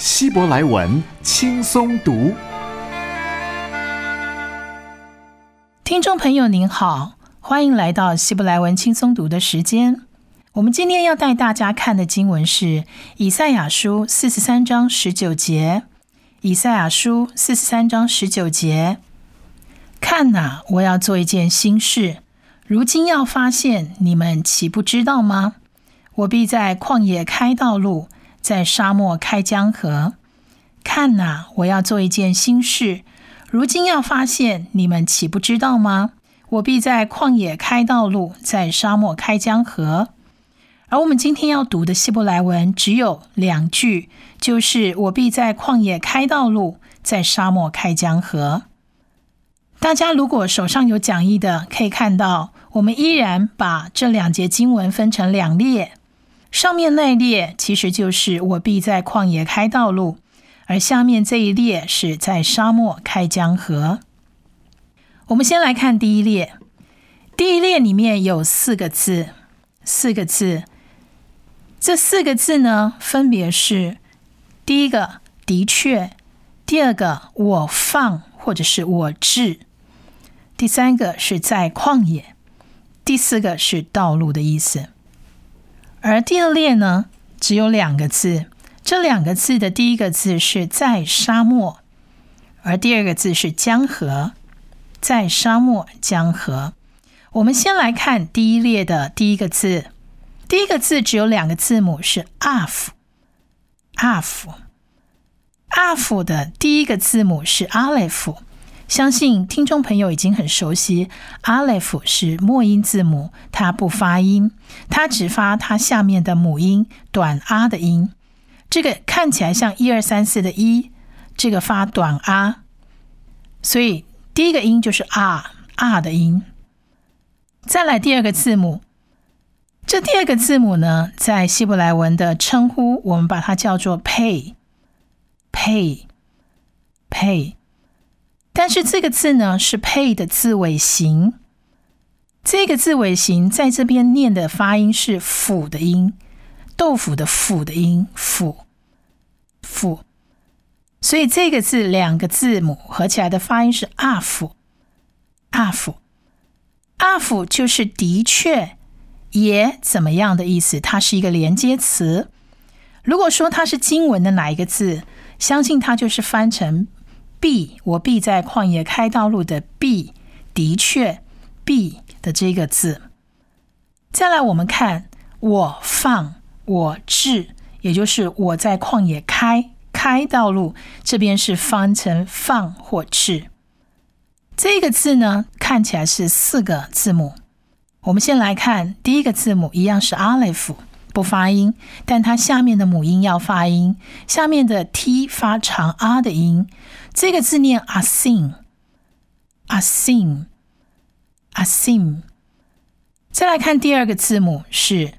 希伯来文轻松读。听众朋友您好。欢迎来到希伯来文轻松读的时间。我们今天要带大家看的经文是以赛亚书四十三章十九节。以赛亚书四十三章十九节：看哪，我要做一件新事，如今要发现，你们岂不知道吗？我必在旷野开道路，在沙漠开江河。看哪，我要做一件新事，如今要发现，你们岂不知道吗？我必在旷野开道路，在沙漠开江河。而我们今天要读的希伯来文只有两句，就是我必在旷野开道路，在沙漠开江河。大家如果手上有讲义的，可以看到，我们依然把这两节经文分成两列。上面那一列其实就是我必在旷野开道路，而下面这一列是在沙漠开江河。我们先来看第一列，第一列里面有四个字，四个字。这四个字呢，分别是：第一个“的确”，第二个“我放”或者是我治，第三个是在旷野，第四个是道路的意思。而第二列呢，只有两个字，这两个字的第一个字是在沙漠，而第二个字是江河。在沙漠江河，我们先来看第一列的第一个字。第一个字只有两个字母，是 af，af，af 的第一个字母是 aleph。相信听众朋友已经很熟悉，aleph 是末音字母，它不发音，它只发它下面的母音短 a 的音。这个看起来像一二三四的一，这个发短 a，所以。第一个音就是 r，r 的音。再来第二个字母，这第二个字母呢，在希伯来文的称呼，我们把它叫做 pay，pay，pay。但是这个字呢，是 pay 的字尾形。这个字尾形在这边念的发音是腐的音，豆腐的腐的音，腐，腐。所以这个字两个字母合起来的发音是 “af”，“af”，“af” 就是的确也怎么样的意思。它是一个连接词。如果说它是经文的哪一个字，相信它就是翻成“ b ”。我 b 在旷野开道路的“ b ”，的确“ b ”的这个字。再来，我们看“我放我治”，也就是我在旷野开。开道路这边是翻成放或治，这个字呢看起来是四个字母。我们先来看第一个字母，一样是 aleph，不发音，但它下面的母音要发音，下面的 t 发长 r 的音。这个字念 asim，asim，asim。再来看第二个字母是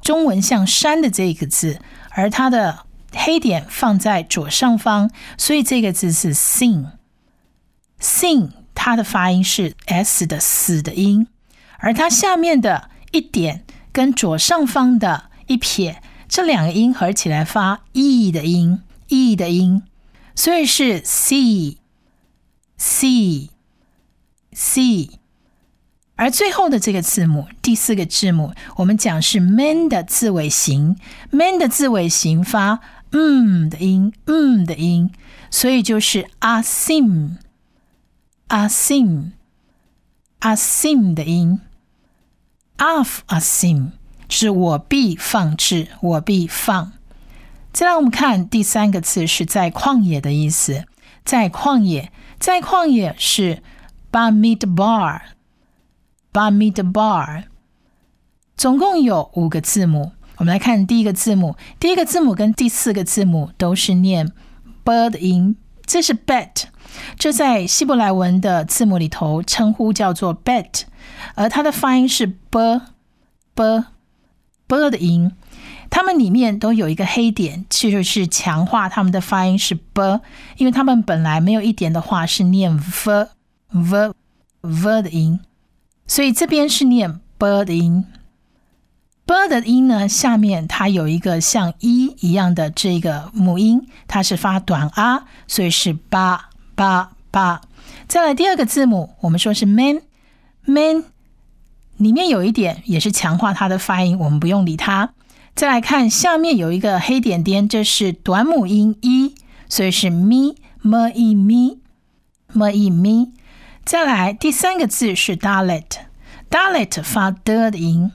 中文像山的这个字，而它的。黑点放在左上方，所以这个字是 sing，sing，它的发音是 s 的死的音，而它下面的一点跟左上方的一撇，这两个音合起来发 e 的音，e 的音，所以是 c，c，c。而最后的这个字母，第四个字母，我们讲是 man 的字尾形，man 的字尾形发。嗯的音，嗯的音，所以就是 asim，asim，asim 的音，of asim 是我必放置，我必放。再来，我们看第三个字是在旷野的意思，在旷野，在旷野是 bamidbar，bamidbar，总共有五个字母。我们来看第一个字母，第一个字母跟第四个字母都是念 b 的音，这是 bet，这在希伯来文的字母里头称呼叫做 bet，而它的发音是 b b b 的音。它们里面都有一个黑点，其实是强化它们的发音是 b，因为它们本来没有一点的话是念 v v v 的音，所以这边是念 b 的音。b 的音呢，下面它有一个像一一样的这个母音，它是发短 a，所以是八八八。再来第二个字母，我们说是 man man，里面有一点也是强化它的发音，我们不用理它。再来看下面有一个黑点点，这是短母音一，所以是咪 m i mi m i mi。再来第三个字是 dalet，dalet 发的的音，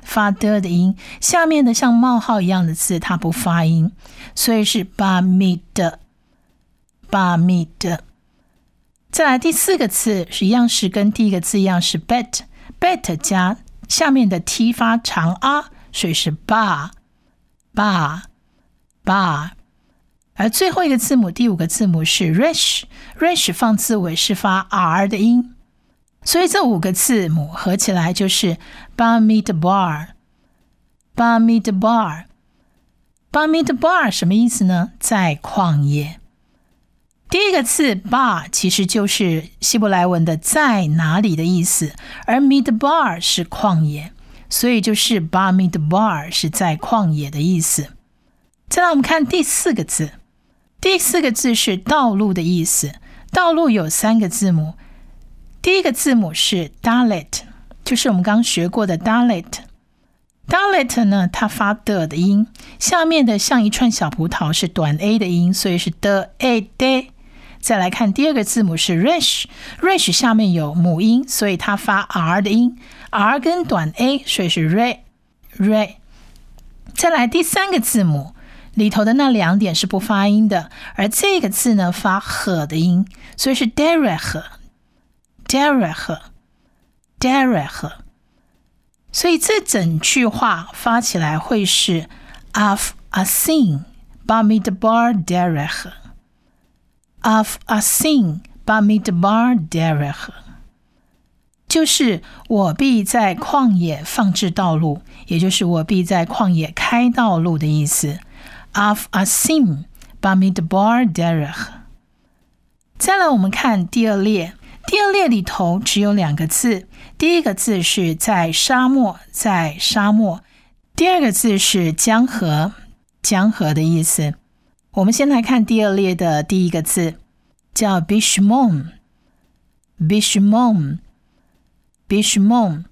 发的的音，下面的像冒号一样的字它不发音，所以是 ba mi 的 ba mi 的。再来第四个字是一样是跟第一个字一样是 bet bet 加下面的 t 发长 r，。所以是 bar bar bar 而最后一个字母第五个字母是 rish，rish 放字尾是发 r 的音，所以这五个字母合起来就是 barmitbar barmitbar barmitbar 什么意思呢？在旷野。第一个字 bar 其实就是希伯来文的在哪里的意思，而 mid bar 是旷野。所以就是 bar mid bar 是在旷野的意思。再来我们看第四个字，第四个字是道路的意思。道路有三个字母，第一个字母是 dalet，就是我们刚学过的 dalet。dalet 呢，它发的的音，下面的像一串小葡萄是短 a 的音，所以是 the a d。再来看第二个字母是 rish，rish 下面有母音，所以它发 r 的音，r 跟短 a，所以是 re re。再来第三个字母里头的那两点是不发音的，而这个字呢发 h 的音，所以是 derech derech derech。所以这整句话发起来会是 af asin bamid bar direh derech。Of a sin, but mid bar derech，就是我必在旷野放置道路，也就是我必在旷野开道路的意思。Of asin ba midbar derech。再来，我们看第二列，第二列里头只有两个字，第一个字是在沙漠，在沙漠；第二个字是江河，江河的意思。我们先来看第二列的第一个字，叫 bishmon，bishmon，bishmon。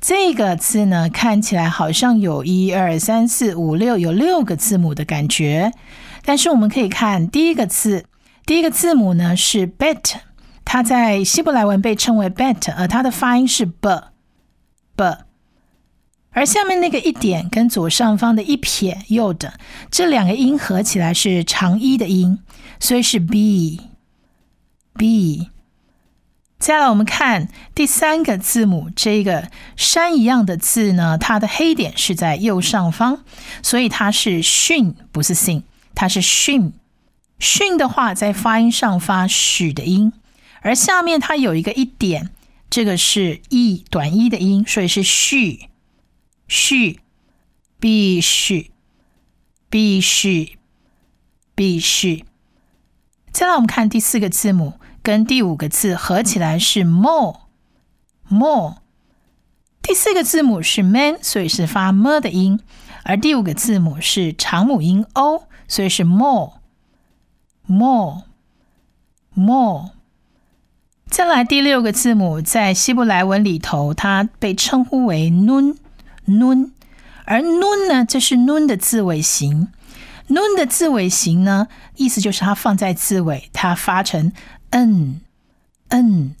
这个字呢，看起来好像有一二三四五六，有六个字母的感觉。但是我们可以看第一个字，第一个字母呢是 bet，它在希伯来文被称为 bet，而它的发音是 b，b。而下面那个一点跟左上方的一撇右的这两个音合起来是长一的音，所以是 b b。再来，我们看第三个字母，这个山一样的字呢，它的黑点是在右上方，所以它是训，不是 sin，它是训。训的话，在发音上发许的音，而下面它有一个一点，这个是 e 短一的音，所以是续。须，必须，必须，必须。再来，我们看第四个字母跟第五个字合起来是 more，more。第四个字母是 man，所以是发 m 的音，而第五个字母是长母音 o，所以是 more，more，more。再来第六个字母，在希伯来文里头，它被称呼为 nun。nun，而 nun 呢，这是 nun 的字尾形。nun 的字尾形呢，意思就是它放在字尾，它发成 n n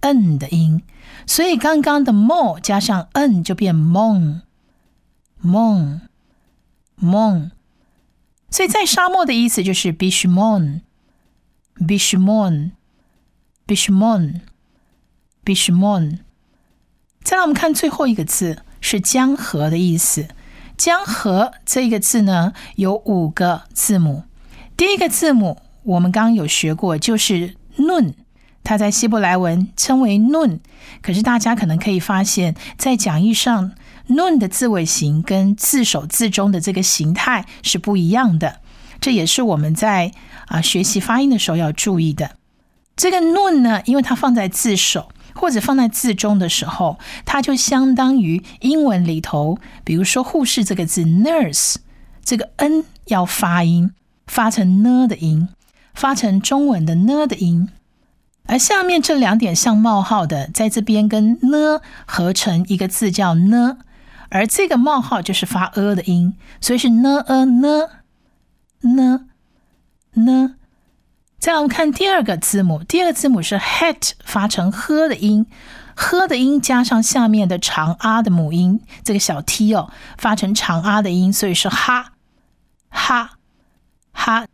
n 的音。所以刚刚的 more 加上 n 就变 mon mon mon。所以在沙漠的意思就是 bishmon bishmon bishmon bishmon。再来，我们看最后一个字。是江河的意思。江河这个字呢，有五个字母。第一个字母我们刚刚有学过，就是 nun，它在希伯来文称为 nun。可是大家可能可以发现，在讲义上，nun 的字尾形跟字首字中的这个形态是不一样的。这也是我们在啊学习发音的时候要注意的。这个 nun 呢，因为它放在字首或者放在字中的时候，它就相当于英文里头，比如说护士这个字 nurse，这个 n 要发音，发成呢的音，发成中文的呢的音。而下面这两点像冒号的，在这边跟呢合成一个字叫呢，而这个冒号就是发呃的音，所以是呢 a 呢呢呢。再来我们看第二个字母，第二个字母是 het，发成呵的音，呵的音加上下面的长 r 的母音，这个小 t 哦，发成长 r 的音，所以是哈哈哈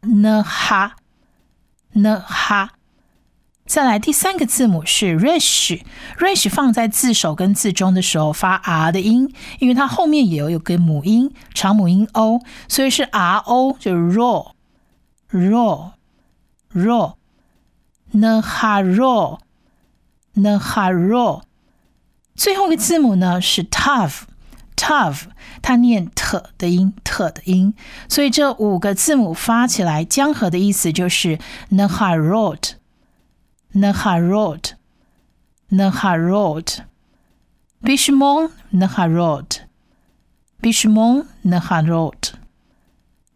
呢哈呢哈。再来第三个字母是 rish，rish 放在字首跟字中的时候发 r 的音，因为它后面也有有个母音长母音 o，所以是 r o，就是 raw raw raw n ha raw n ha raw。最后一个字母呢是 tough，tough 它念 t 的音 t 的音，所以这五个字母发起来江河的意思就是 n ha rot。Naharot, Naharot, Bishmon, Naharot, Bishmon, Naharot。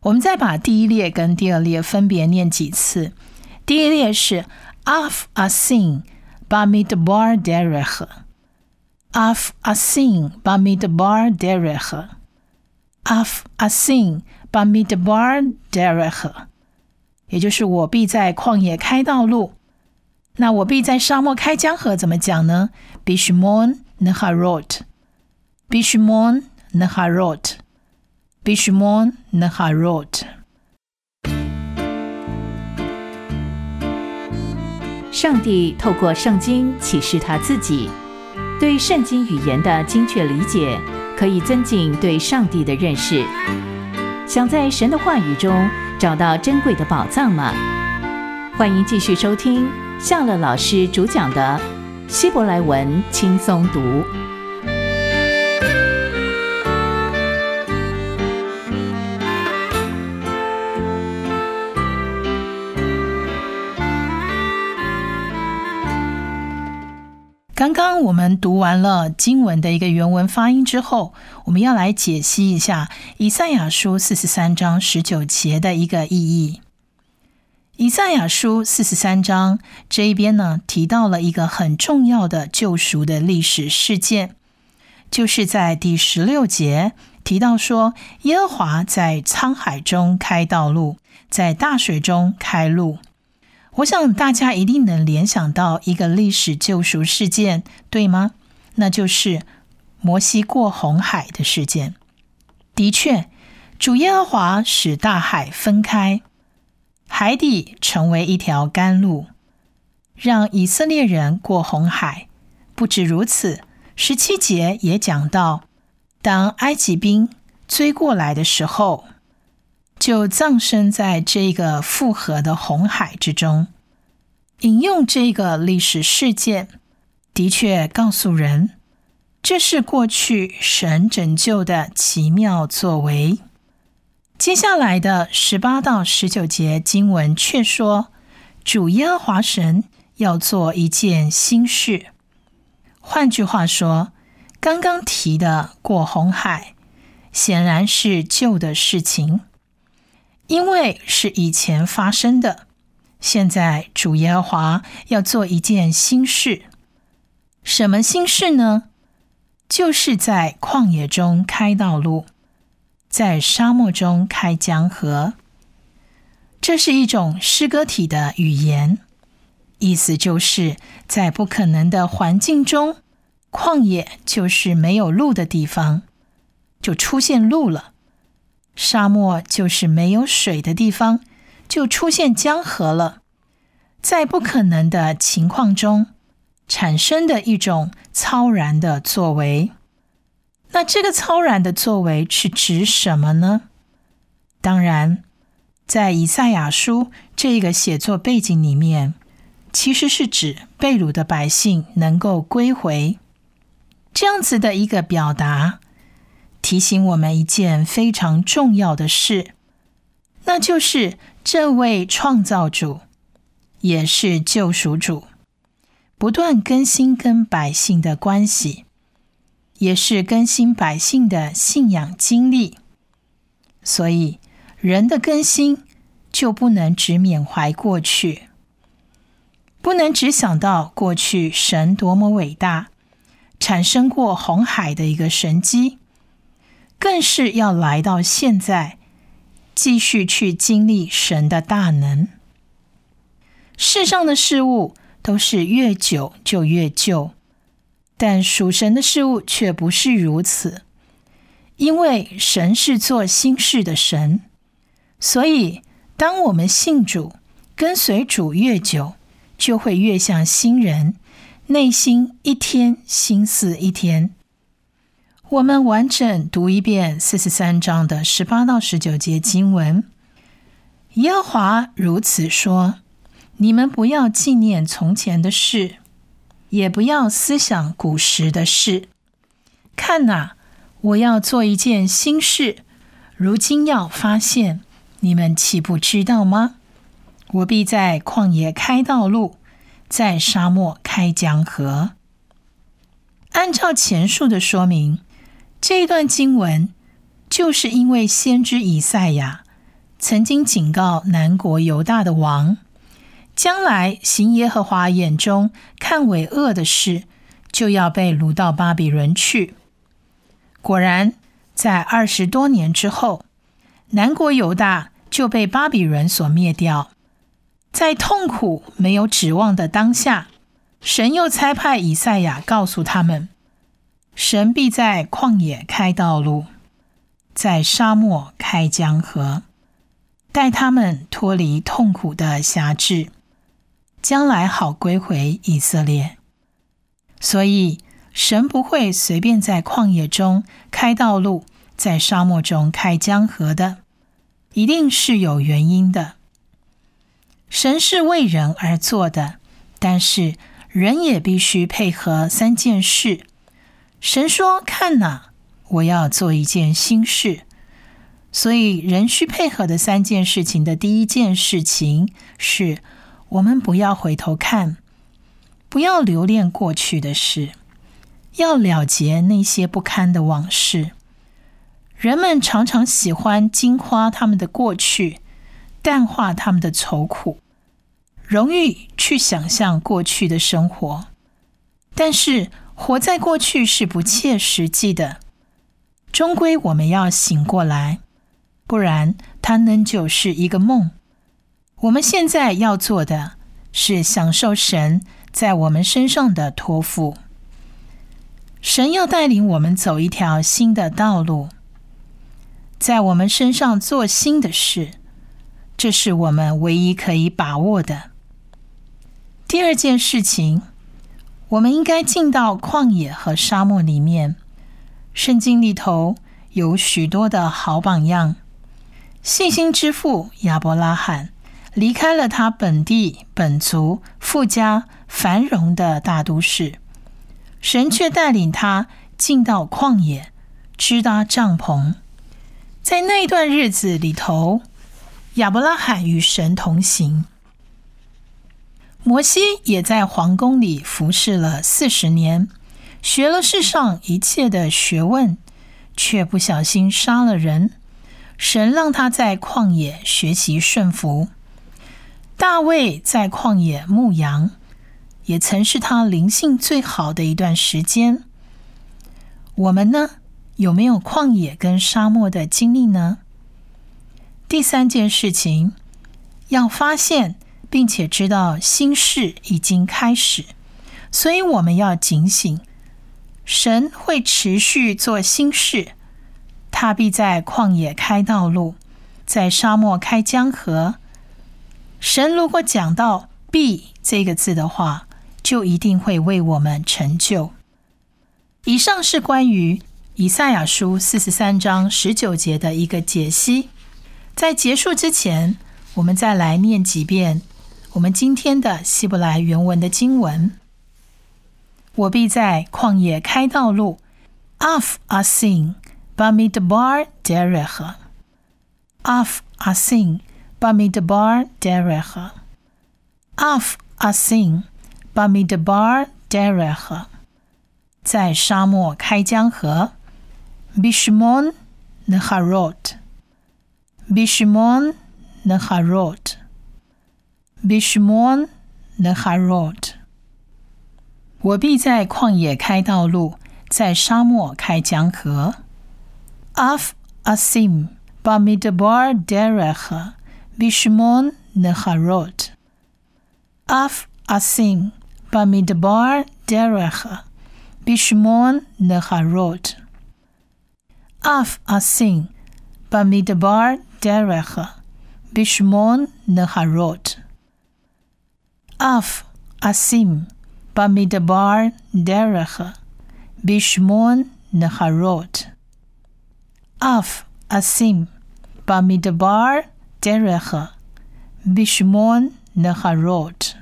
我们再把第一列跟第二列分别念几次。第一列是 Af Asin Bamidbar Derech, Af Asin Bamidbar Derech, Af Asin Bamidbar Derech，也就是我必在旷野开道路。那我必在沙漠开江河，怎么讲呢？Bishmon Naharot，Bishmon Naharot，Bishmon Naharot。上帝透过圣经启示他自己，对圣经语言的精确理解，可以增进对上帝的认识。想在神的话语中找到珍贵的宝藏吗？欢迎继续收听。夏乐老师主讲的希伯来文轻松读。刚刚我们读完了经文的一个原文发音之后，我们要来解析一下以赛亚书四十三章十九节的一个意义。以赛亚书四十三章这一边呢，提到了一个很重要的救赎的历史事件，就是在第十六节提到说，耶和华在沧海中开道路，在大水中开路。我想大家一定能联想到一个历史救赎事件，对吗？那就是摩西过红海的事件。的确，主耶和华使大海分开。海底成为一条干路，让以色列人过红海。不止如此，十七节也讲到，当埃及兵追过来的时候，就葬身在这个复合的红海之中。引用这个历史事件，的确告诉人，这是过去神拯救的奇妙作为。接下来的十八到十九节经文却说，主耶和华神要做一件新事。换句话说，刚刚提的过红海，显然是旧的事情，因为是以前发生的。现在主耶和华要做一件新事，什么新事呢？就是在旷野中开道路。在沙漠中开江河，这是一种诗歌体的语言，意思就是在不可能的环境中，旷野就是没有路的地方，就出现路了；沙漠就是没有水的地方，就出现江河了。在不可能的情况中产生的一种超然的作为。那这个超然的作为是指什么呢？当然，在以赛亚书这个写作背景里面，其实是指被掳的百姓能够归回。这样子的一个表达，提醒我们一件非常重要的事，那就是这位创造主也是救赎主，不断更新跟百姓的关系，也是更新百姓的信仰经历。所以，人的更新就不能只缅怀过去，不能只想到过去神多么伟大。产生过红海的一个神机，更是要来到现在，继续去经历神的大能。世上的事物都是越久就越旧，但属神的事物却不是如此，因为神是做新事的神，所以当我们信主、跟随主越久，就会越像新人。内心一天，心思一天。我们完整读一遍四十三章的十八到十九节经文。耶和华如此说：你们不要纪念从前的事，也不要思想古时的事。看哪，我要做一件新事，如今要发现，你们岂不知道吗？我必在旷野开道路。在沙漠开江河。按照前述的说明，这一段经文就是因为先知以赛亚曾经警告南国犹大的王，将来行耶和华眼中看为恶的事，就要被掳到巴比伦去。果然，在二十多年之后，南国犹大就被巴比伦所灭掉。在痛苦、没有指望的当下，神又差派以赛亚告诉他们：神必在旷野开道路，在沙漠开江河，带他们脱离痛苦的辖制，将来好归回以色列。所以，神不会随便在旷野中开道路，在沙漠中开江河的，一定是有原因的。神是为人而做的，但是人也必须配合三件事。神说：“看哪，我要做一件新事。”所以，人需配合的三件事情的第一件事情是：我们不要回头看，不要留恋过去的事，要了结那些不堪的往事。人们常常喜欢惊夸他们的过去。淡化他们的愁苦，容易去想象过去的生活，但是活在过去是不切实际的。终归我们要醒过来，不然它仍旧是一个梦。我们现在要做的是享受神在我们身上的托付。神要带领我们走一条新的道路，在我们身上做新的事。这是我们唯一可以把握的。第二件事情，我们应该进到旷野和沙漠里面。圣经里头有许多的好榜样。信心之父亚伯拉罕离开了他本地本族富家繁荣的大都市，神却带领他进到旷野，支搭帐篷。在那段日子里头。亚伯拉罕与神同行，摩西也在皇宫里服侍了四十年，学了世上一切的学问，却不小心杀了人。神让他在旷野学习顺服。大卫在旷野牧羊，也曾是他灵性最好的一段时间。我们呢，有没有旷野跟沙漠的经历呢？第三件事情，要发现并且知道心事已经开始，所以我们要警醒。神会持续做新事，他必在旷野开道路，在沙漠开江河。神如果讲到“必”这个字的话，就一定会为我们成就。以上是关于以赛亚书四十三章十九节的一个解析。在结束之前，我们再来念几遍我们今天的希伯来原文的经文。我必在旷野开道路，Af asin bamidbar derech。Af asin bamidbar derech。Af asin bamidbar derech。在沙漠开江河，Bishmon neharot。Bishmon neharot。Bishmon neharot。我必在旷野开道路，在沙漠开江河。Af asim bamidbar derech bishmon neharot. Af asim bamidbar derech bishmon neharot. Af asim bamidbar derech bishmon neharot. af asim bamidabar derech bishmon neharot. Af asim bamidabar derech bishmon neharot.